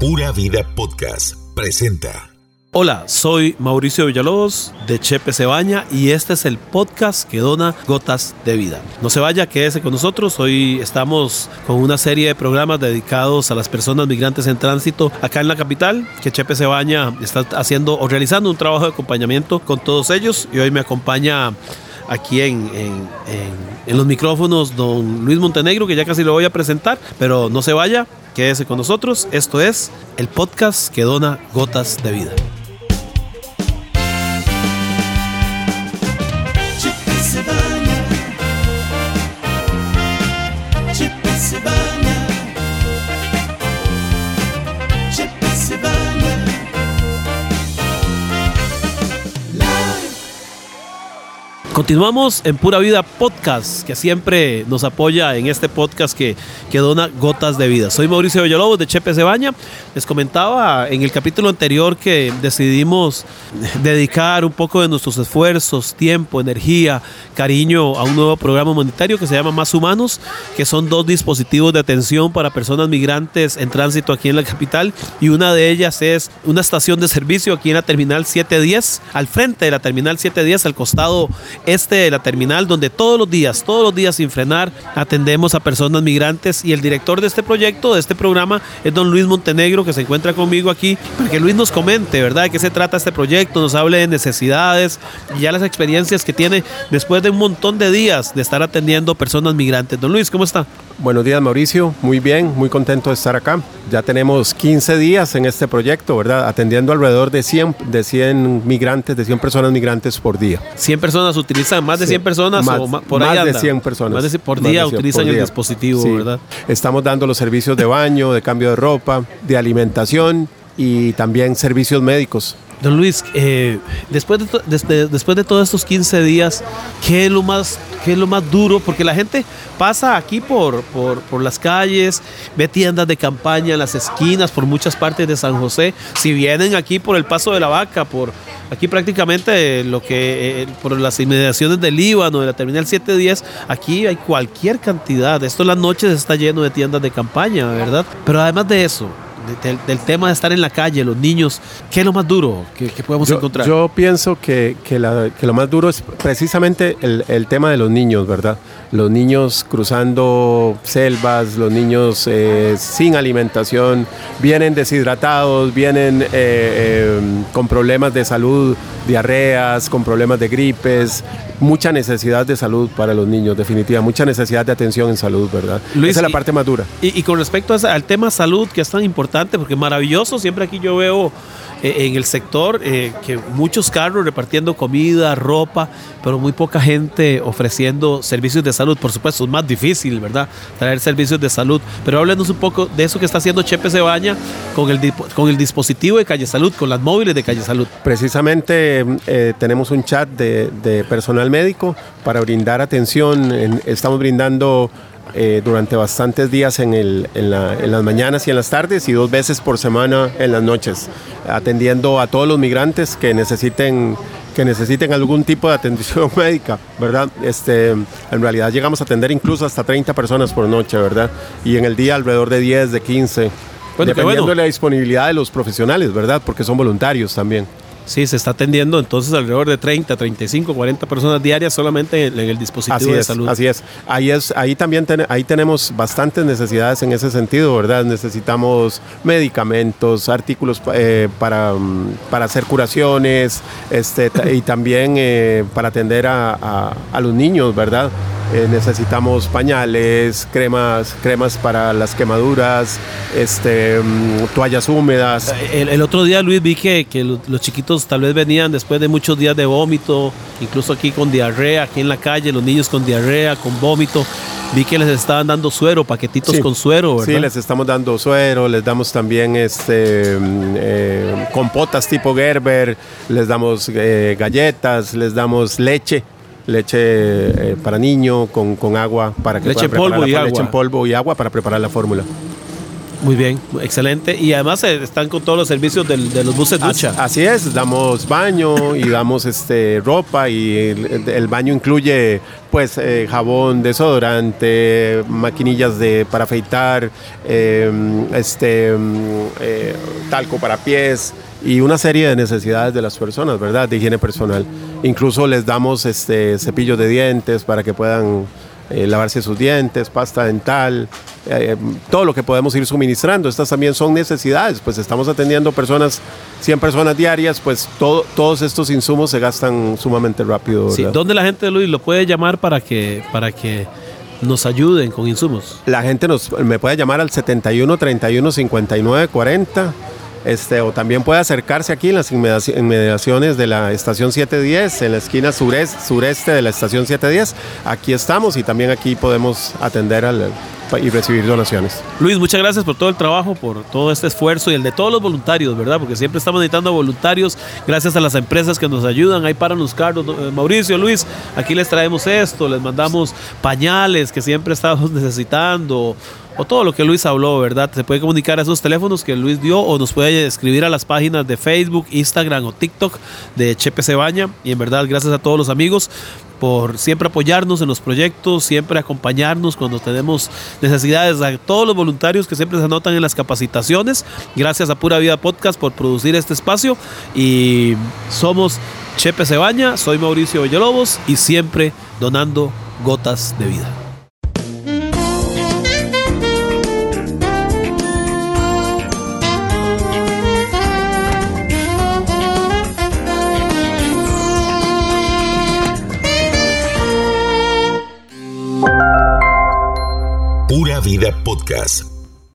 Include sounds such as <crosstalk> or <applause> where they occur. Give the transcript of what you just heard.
Pura Vida Podcast presenta. Hola, soy Mauricio Villalobos de Chepe Cebaña y este es el podcast que dona gotas de vida. No se vaya, quédese con nosotros. Hoy estamos con una serie de programas dedicados a las personas migrantes en tránsito acá en la capital, que Chepe Cebaña está haciendo o realizando un trabajo de acompañamiento con todos ellos y hoy me acompaña aquí en, los micrófonos don Luis Montenegro, que ya casi lo voy a presentar, pero no se vaya, quédese con nosotros. Esto es el podcast que dona gotas de vida. Continuamos en Pura Vida Podcast, que siempre nos apoya en este podcast que, que dona gotas de vida. Soy Mauricio Villalobos de Chepe Cebaña. Les comentaba en el capítulo anterior que decidimos <laughs> dedicar un poco de nuestros esfuerzos, tiempo, energía, cariño a un nuevo programa humanitario que se llama Más Humanos, que son dos dispositivos de atención para personas migrantes en tránsito aquí en la capital. Y una de ellas es una estación de servicio aquí en la terminal 710, al frente de la terminal 710, al costado este de la terminal, donde todos los días, todos los días sin frenar, atendemos a personas migrantes. Y el director de este proyecto, de este programa, es don Luis Montenegro, que se encuentra conmigo aquí, para que Luis nos comente, ¿verdad?, de qué se trata este proyecto, nos hable de necesidades y ya las experiencias que tiene después de un montón de días de estar atendiendo personas migrantes. Don Luis, ¿cómo está? Buenos días, Mauricio. Muy bien, muy contento de estar acá. Ya tenemos 15 días en este proyecto, ¿verdad? Atendiendo alrededor de 100, de 100 migrantes, de 100 personas migrantes por día. 100 personas utilizan, más de 100 personas más, o por ahí Más de 100 personas. Más de, por día utilizan el dispositivo, ¿verdad? Estamos dando los servicios de baño, de cambio de ropa, de alimentación y también servicios médicos. Don Luis, eh, después, de después de todos estos 15 días, ¿qué es lo más, qué es lo más duro? Porque la gente pasa aquí por, por, las calles, ve tiendas de campaña en las esquinas, por muchas partes de San José. Si vienen aquí por el Paso de la Vaca, por aquí prácticamente lo que, eh, por las inmediaciones del Líbano, de la Terminal 710, aquí hay cualquier cantidad. Esto las noches está lleno de tiendas de campaña, ¿verdad? Pero además de eso, del, tema de estar en la calle, los niños, ¿qué es lo más duro que, podemos encontrar? Yo pienso que, que, lo más duro es precisamente el, tema de los niños, ¿verdad? Los niños cruzando selvas, los niños eh, sin alimentación, vienen deshidratados, vienen eh, eh, con problemas de salud, diarreas, con problemas de gripes, mucha necesidad de salud para los niños, definitiva, mucha necesidad de atención en salud, ¿verdad? Esa es la parte más dura. Y, y con respecto al tema salud, que es tan importante, porque maravilloso, siempre aquí yo veo eh, en el sector eh, que muchos carros repartiendo comida, ropa, pero muy poca gente ofreciendo servicios de salud. Por supuesto, es más difícil, ¿verdad? Traer servicios de salud. Pero háblenos un poco de eso que está haciendo Chepe Cebaña con el, con el dispositivo de Calle Salud, con las móviles de Calle Salud. Precisamente eh, tenemos un chat de, personal médico para brindar atención. estamos brindando eh, durante bastantes días en, el, en, las mañanas y en las tardes y dos veces por semana en las noches, atendiendo a todos los migrantes que necesiten que necesiten algún tipo de atención <laughs> médica, ¿verdad? Este, en realidad llegamos a atender incluso hasta 30 personas por noche, ¿verdad? Y en el día alrededor de 10, de 15, dependiendo de la disponibilidad de los profesionales, ¿verdad? Porque son voluntarios también. Sí, se está atendiendo entonces alrededor de 30, 35, 40 personas diarias solamente en, el dispositivo de salud. Así es. Ahí es, ahí también ahí tenemos bastantes necesidades en ese sentido, ¿verdad? Necesitamos medicamentos, artículos eh, para, mm, para hacer curaciones, este, y también eh, para atender a, a los niños, ¿verdad? Eh, necesitamos pañales, cremas, cremas para las quemaduras, este, mm, toallas húmedas. El, otro día, Luis, vi que, que, los chiquitos tal vez venían después de muchos días de vómito, incluso aquí con diarrea, aquí en la calle, los niños con diarrea, con vómito. Vi que les estaban dando suero, paquetitos con suero, ¿verdad? Sí, les estamos dando suero, les damos también este, mm, eh, compotas tipo Gerber, les damos eh, galletas, les damos leche leche eh, para niño con, agua para que leche polvo y agua. leche en polvo y agua para preparar la fórmula. Muy bien, excelente. Y además eh, están con todos los servicios del- de los buses ducha. Así, así es, damos baño y <laughs> damos este, ropa y el, el baño incluye pues eh, jabón, desodorante, maquinillas de, para afeitar, eh, este, mm, eh, talco para pies y una serie de necesidades de las personas, ¿verdad? De higiene personal. Incluso les damos este, cepillos de dientes para que puedan eh, lavarse sus dientes, pasta dental, eh, todo lo que podemos ir suministrando. Estas también son necesidades, pues estamos atendiendo personas, 100 personas diarias, pues todo- todos estos insumos se gastan sumamente rápido. ¿Dónde la gente, Luis, lo puede llamar para que, para que nos ayuden con insumos? La gente nos, me puede llamar al 71 31 59 40. Este, o también puede acercarse aquí en las inmediaci- inmediaciones de la estación 710, en la esquina sureste, sureste de la estación 710. Aquí estamos y también aquí podemos atender al, y recibir donaciones. Luis, muchas gracias por todo el trabajo, por todo este esfuerzo y el de todos los voluntarios, ¿verdad? Porque siempre estamos necesitando voluntarios, gracias a las empresas que nos ayudan. Ahí paran los carros. Eh, Mauricio, Luis, aquí les traemos esto, les mandamos pañales que siempre <laughs> estamos necesitando. O todo lo que Luis habló, ¿verdad? Se puede comunicar a esos teléfonos que Luis dio o nos puede escribir a las páginas de Facebook, Instagram o TikTok de Chepe Cebaña. Y en verdad, gracias a todos los amigos por siempre apoyarnos en los proyectos, siempre acompañarnos cuando tenemos necesidades, a todos los voluntarios que siempre se anotan en las capacitaciones. Gracias a Pura Vida Podcast por producir este espacio y somos Chepe Cebaña, soy Mauricio Villalobos y siempre donando gotas de vida. Podcast